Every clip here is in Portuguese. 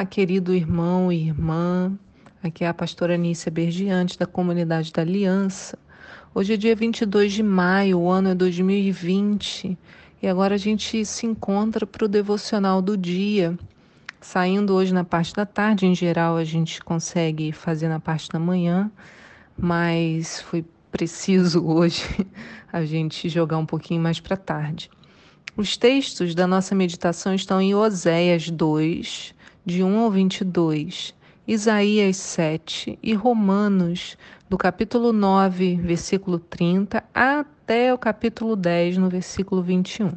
Olá, querido irmão e irmã. Aqui é a pastora Nícia Bergiante, da Comunidade da Aliança. Hoje é dia 22 de maio, o ano é 2020, e agora a gente se encontra para o devocional do dia. Saindo hoje na parte da tarde, em geral a gente consegue fazer na parte da manhã, mas foi preciso hoje a gente jogar um pouquinho mais para tarde. Os textos da nossa meditação estão em Oséias 2, de 1 ao 22, Isaías 7 e Romanos, do capítulo 9, versículo 30, até o capítulo 10, no versículo 21.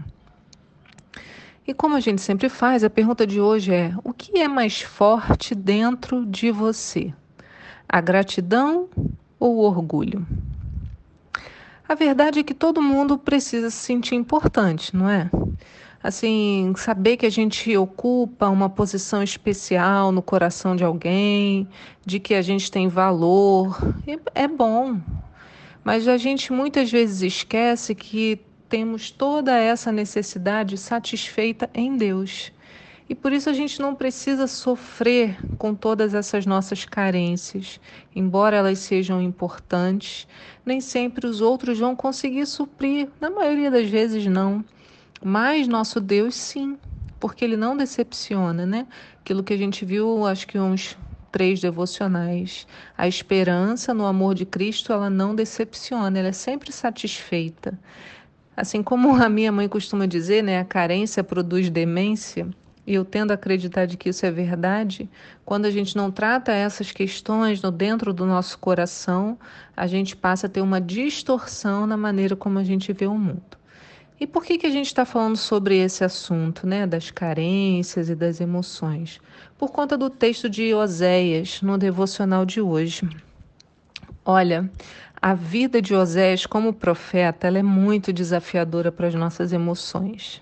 E como a gente sempre faz, a pergunta de hoje é: o que é mais forte dentro de você? A gratidão ou o orgulho? A verdade é que todo mundo precisa se sentir importante, não é? Assim, saber que a gente ocupa uma posição especial no coração de alguém, de que a gente tem valor, é bom. Mas a gente muitas vezes esquece que temos toda essa necessidade satisfeita em Deus. E por isso a gente não precisa sofrer com todas essas nossas carências. Embora elas sejam importantes, nem sempre os outros vão conseguir suprir, na maioria das vezes não. Mas nosso Deus sim, porque ele não decepciona, né? Aquilo que a gente viu, acho que uns três devocionais. A esperança no amor de Cristo, ela não decepciona, ela é sempre satisfeita. Assim como a minha mãe costuma dizer, né, a carência produz demência, e eu tendo a acreditar de que isso é verdade, quando a gente não trata essas questões no dentro do nosso coração, a gente passa a ter uma distorção na maneira como a gente vê o mundo. E por que, que a gente está falando sobre esse assunto, né, das carências e das emoções? Por conta do texto de Oséias no devocional de hoje. Olha, a vida de Oséias como profeta ela é muito desafiadora para as nossas emoções.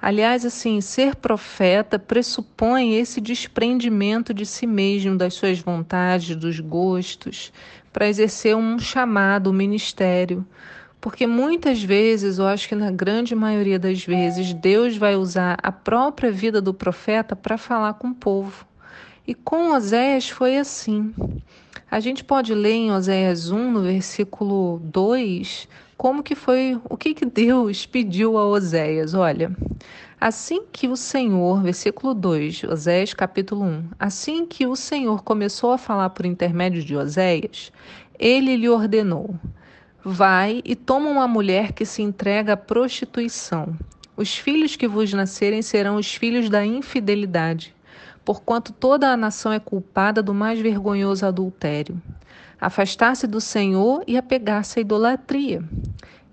Aliás, assim, ser profeta pressupõe esse desprendimento de si mesmo, das suas vontades, dos gostos, para exercer um chamado, um ministério. Porque muitas vezes, eu acho que na grande maioria das vezes, Deus vai usar a própria vida do profeta para falar com o povo. E com Oséias foi assim. A gente pode ler em Oséias 1, no versículo 2, como que foi, o que, que Deus pediu a Oséias. Olha, assim que o Senhor, versículo 2, Oséias capítulo 1, assim que o Senhor começou a falar por intermédio de Oséias, ele lhe ordenou: Vai e toma uma mulher que se entrega à prostituição. Os filhos que vos nascerem serão os filhos da infidelidade porquanto toda a nação é culpada do mais vergonhoso adultério. Afastar-se do Senhor e apegar-se à idolatria.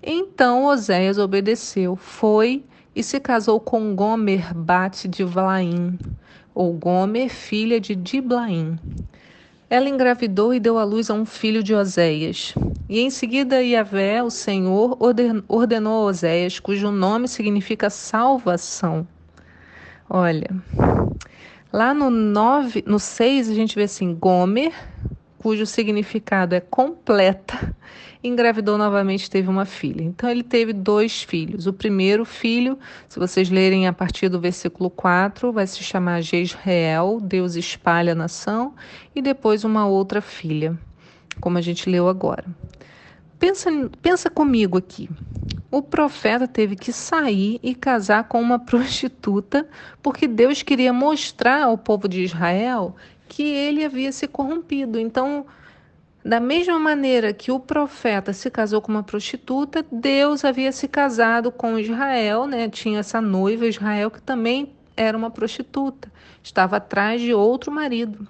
Então Oséias obedeceu, foi e se casou com Gomer Bate de Vlaim, ou Gomer, filha de Diblaim. Ela engravidou e deu à luz a um filho de Oséias. E em seguida Yahvé, o Senhor, ordenou a Oséias, cujo nome significa salvação. Olha, Lá no 9, no 6, a gente vê assim, Gomer, cujo significado é completa, engravidou novamente teve uma filha. Então ele teve dois filhos. O primeiro filho, se vocês lerem a partir do versículo 4, vai se chamar Jezreel, Deus espalha a nação, e depois uma outra filha, como a gente leu agora. Pensa, pensa comigo aqui o profeta teve que sair e casar com uma prostituta, porque Deus queria mostrar ao povo de Israel que ele havia se corrompido. Então, da mesma maneira que o profeta se casou com uma prostituta, Deus havia se casado com Israel, né? Tinha essa noiva Israel que também era uma prostituta, estava atrás de outro marido.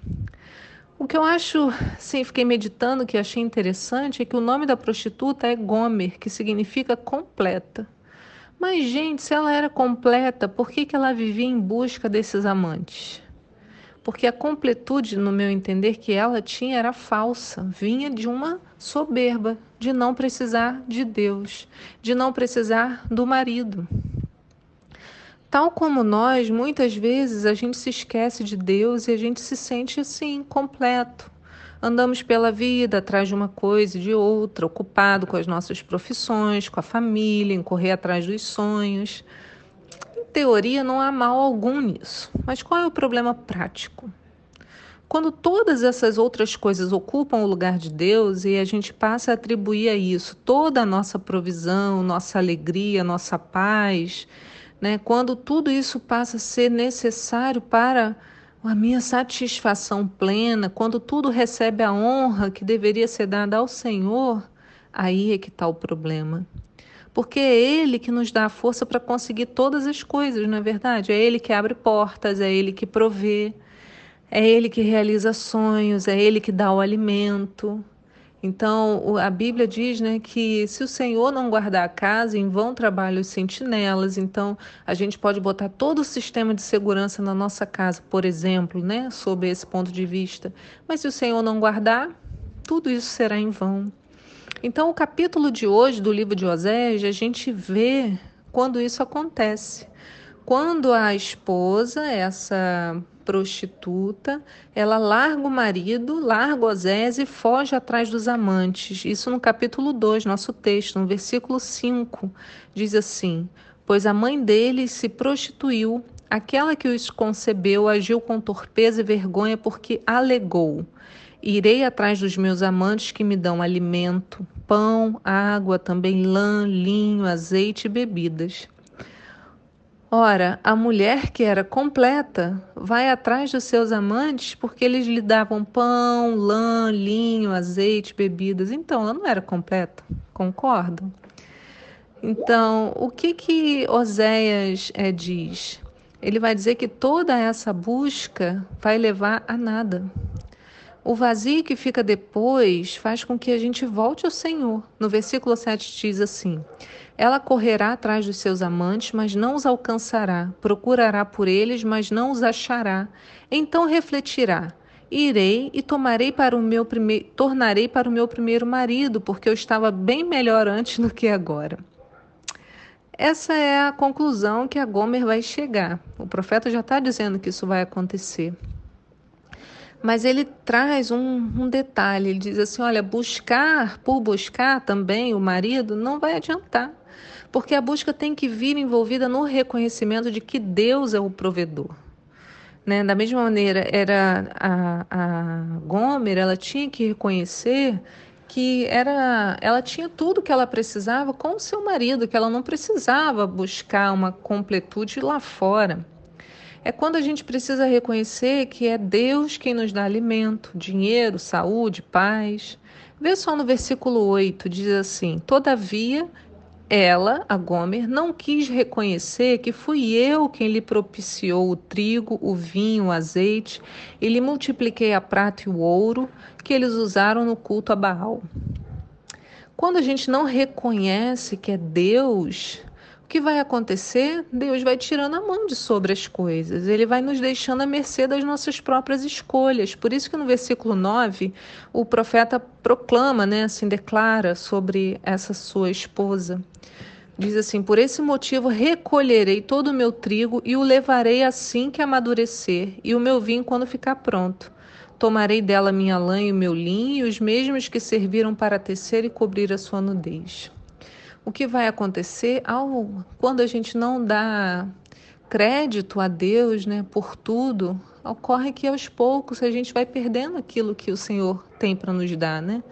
O que eu acho, sim, fiquei meditando, que achei interessante, é que o nome da prostituta é Gomer, que significa completa. Mas, gente, se ela era completa, por que, que ela vivia em busca desses amantes? Porque a completude, no meu entender, que ela tinha era falsa, vinha de uma soberba, de não precisar de Deus, de não precisar do marido. Tal como nós, muitas vezes a gente se esquece de Deus e a gente se sente assim, completo. Andamos pela vida atrás de uma coisa e de outra, ocupado com as nossas profissões, com a família, em correr atrás dos sonhos. Teoria não há mal algum nisso, mas qual é o problema prático? Quando todas essas outras coisas ocupam o lugar de Deus e a gente passa a atribuir a isso toda a nossa provisão, nossa alegria, nossa paz, né? quando tudo isso passa a ser necessário para a minha satisfação plena, quando tudo recebe a honra que deveria ser dada ao Senhor, aí é que está o problema. Porque é Ele que nos dá a força para conseguir todas as coisas, não é verdade? É Ele que abre portas, é Ele que provê. É Ele que realiza sonhos, é Ele que dá o alimento. Então, a Bíblia diz né, que se o Senhor não guardar a casa, em vão trabalham os sentinelas. Então, a gente pode botar todo o sistema de segurança na nossa casa, por exemplo, né, sob esse ponto de vista. Mas se o Senhor não guardar, tudo isso será em vão. Então, o capítulo de hoje do livro de Oséias, a gente vê quando isso acontece. Quando a esposa, essa prostituta, ela larga o marido, larga Osés e foge atrás dos amantes. Isso no capítulo 2, nosso texto, no versículo 5, diz assim: Pois a mãe dele se prostituiu, aquela que os concebeu agiu com torpeza e vergonha porque alegou. Irei atrás dos meus amantes que me dão alimento, pão, água, também lã, linho, azeite e bebidas. Ora, a mulher que era completa vai atrás dos seus amantes porque eles lhe davam pão, lã, linho, azeite, bebidas. Então, ela não era completa, concordam? Então, o que que Oséias é, diz? Ele vai dizer que toda essa busca vai levar a nada. O vazio que fica depois faz com que a gente volte ao Senhor. No versículo 7 diz assim: ela correrá atrás dos seus amantes, mas não os alcançará. Procurará por eles, mas não os achará. Então refletirá: Irei e tomarei para o meu primeiro, tornarei para o meu primeiro marido, porque eu estava bem melhor antes do que agora. Essa é a conclusão que a Gomer vai chegar. O profeta já está dizendo que isso vai acontecer. Mas ele traz um, um, detalhe: ele diz assim, olha, buscar por buscar também o marido não vai adiantar. Porque a busca tem que vir envolvida no reconhecimento de que Deus é o provedor. Né? Da mesma maneira, era a, a Gomer, ela tinha que reconhecer que era, ela tinha tudo que ela precisava com o seu marido, que ela não precisava buscar uma completude lá fora. É quando a gente precisa reconhecer que é Deus quem nos dá alimento, dinheiro, saúde, paz. Vê só no versículo 8, diz assim: Todavia ela, a Gomer, não quis reconhecer que fui eu quem lhe propiciou o trigo, o vinho, o azeite, e lhe multipliquei a prata e o ouro que eles usaram no culto a Baal. Quando a gente não reconhece que é Deus que vai acontecer? Deus vai tirando a mão de sobre as coisas, ele vai nos deixando à mercê das nossas próprias escolhas. Por isso que no versículo 9, o profeta proclama, né, assim, declara sobre essa sua esposa. Diz assim: Por esse motivo recolherei todo o meu trigo e o levarei assim que amadurecer, e o meu vinho quando ficar pronto. Tomarei dela minha lã e o meu linho, e os mesmos que serviram para tecer e cobrir a sua nudez o que vai acontecer ao quando a gente não dá crédito a Deus, né, por tudo, ocorre que aos poucos a gente vai perdendo aquilo que o Senhor tem para nos dar, né?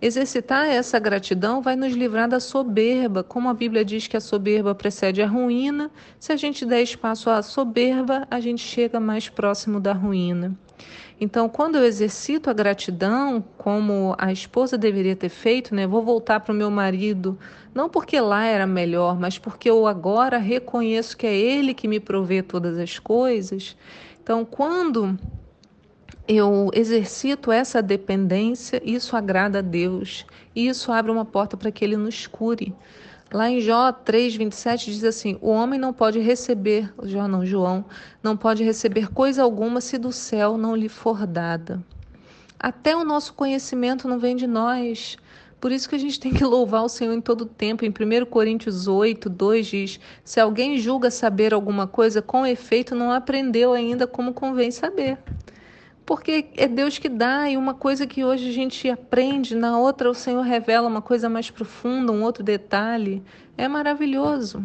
Exercitar essa gratidão vai nos livrar da soberba, como a Bíblia diz que a soberba precede a ruína. Se a gente der espaço à soberba, a gente chega mais próximo da ruína. Então, quando eu exercito a gratidão, como a esposa deveria ter feito, né? Vou voltar para o meu marido, não porque lá era melhor, mas porque eu agora reconheço que é ele que me provê todas as coisas. Então, quando eu exercito essa dependência, isso agrada a Deus e isso abre uma porta para que ele nos cure. Lá em Jó 3:27 diz assim: O homem não pode receber, Jó não, João, não pode receber coisa alguma se do céu não lhe for dada. Até o nosso conhecimento não vem de nós. Por isso que a gente tem que louvar o Senhor em todo tempo. Em 1 Coríntios 8, 2 diz: Se alguém julga saber alguma coisa, com efeito não aprendeu ainda como convém saber porque é Deus que dá, e uma coisa que hoje a gente aprende, na outra o Senhor revela uma coisa mais profunda, um outro detalhe. É maravilhoso.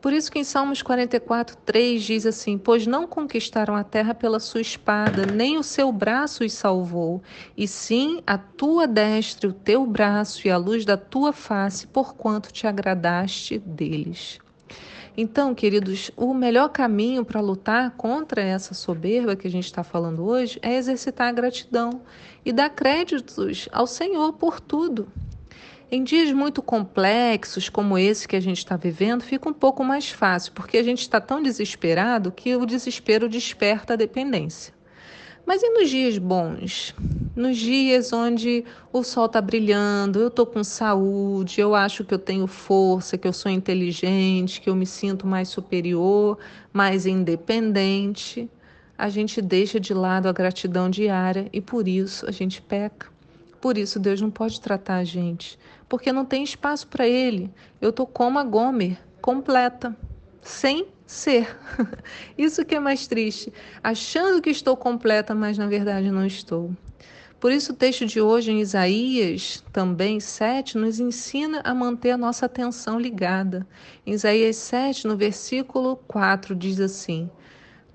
Por isso que em Salmos 44, 3 diz assim: Pois não conquistaram a terra pela sua espada, nem o seu braço os salvou, e sim a tua destra, o teu braço e a luz da tua face, porquanto te agradaste deles. Então, queridos, o melhor caminho para lutar contra essa soberba que a gente está falando hoje é exercitar a gratidão e dar créditos ao Senhor por tudo. Em dias muito complexos como esse que a gente está vivendo, fica um pouco mais fácil, porque a gente está tão desesperado que o desespero desperta a dependência. Mas e nos dias bons? Nos dias onde o sol está brilhando, eu estou com saúde, eu acho que eu tenho força, que eu sou inteligente, que eu me sinto mais superior, mais independente, a gente deixa de lado a gratidão diária e por isso a gente peca. Por isso Deus não pode tratar a gente, porque não tem espaço para Ele. Eu tô como a Gomer, completa, sem ser. Isso que é mais triste, achando que estou completa, mas na verdade não estou. Por isso o texto de hoje em Isaías, também 7, nos ensina a manter a nossa atenção ligada. Em Isaías 7, no versículo 4, diz assim: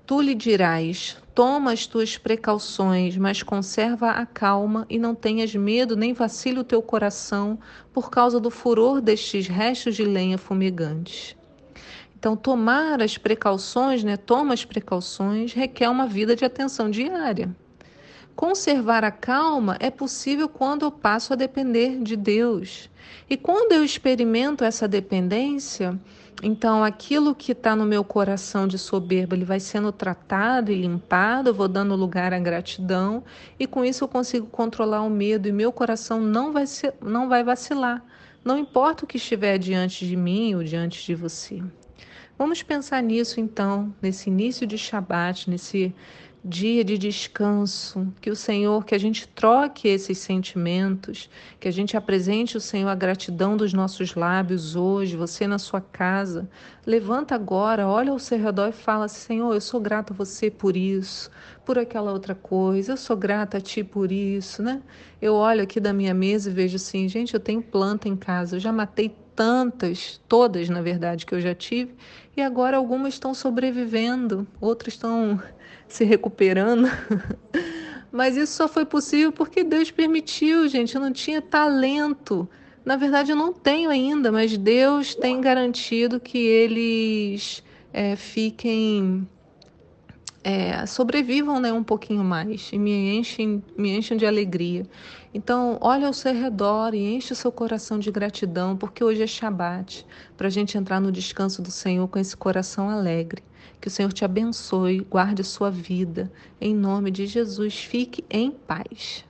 Tu lhe dirás: Toma as tuas precauções, mas conserva a calma e não tenhas medo nem vacile o teu coração por causa do furor destes restos de lenha fumegantes. Então, tomar as precauções, né? Toma as precauções, requer uma vida de atenção diária. Conservar a calma é possível quando eu passo a depender de Deus. E quando eu experimento essa dependência, então aquilo que está no meu coração de soberba, ele vai sendo tratado e limpado, eu vou dando lugar à gratidão, e com isso eu consigo controlar o medo e meu coração não vai, não vai vacilar. Não importa o que estiver diante de mim ou diante de você. Vamos pensar nisso então, nesse início de Shabat, nesse dia de descanso, que o Senhor, que a gente troque esses sentimentos, que a gente apresente o Senhor a gratidão dos nossos lábios hoje, você na sua casa. Levanta agora, olha ao seu redor e fala: Senhor, eu sou grato a você por isso, por aquela outra coisa, eu sou grata a ti por isso, né? Eu olho aqui da minha mesa e vejo assim, gente, eu tenho planta em casa, eu já matei tantas, todas na verdade que eu já tive, e agora algumas estão sobrevivendo, outras estão se recuperando. Mas isso só foi possível porque Deus permitiu, gente. Eu não tinha talento. Na verdade, eu não tenho ainda, mas Deus tem garantido que eles é, fiquem. É, sobrevivam né, um pouquinho mais e me enchem, me enchem de alegria. Então, olha ao seu redor e enche o seu coração de gratidão, porque hoje é Shabat, para a gente entrar no descanso do Senhor com esse coração alegre. Que o Senhor te abençoe, guarde sua vida. Em nome de Jesus, fique em paz.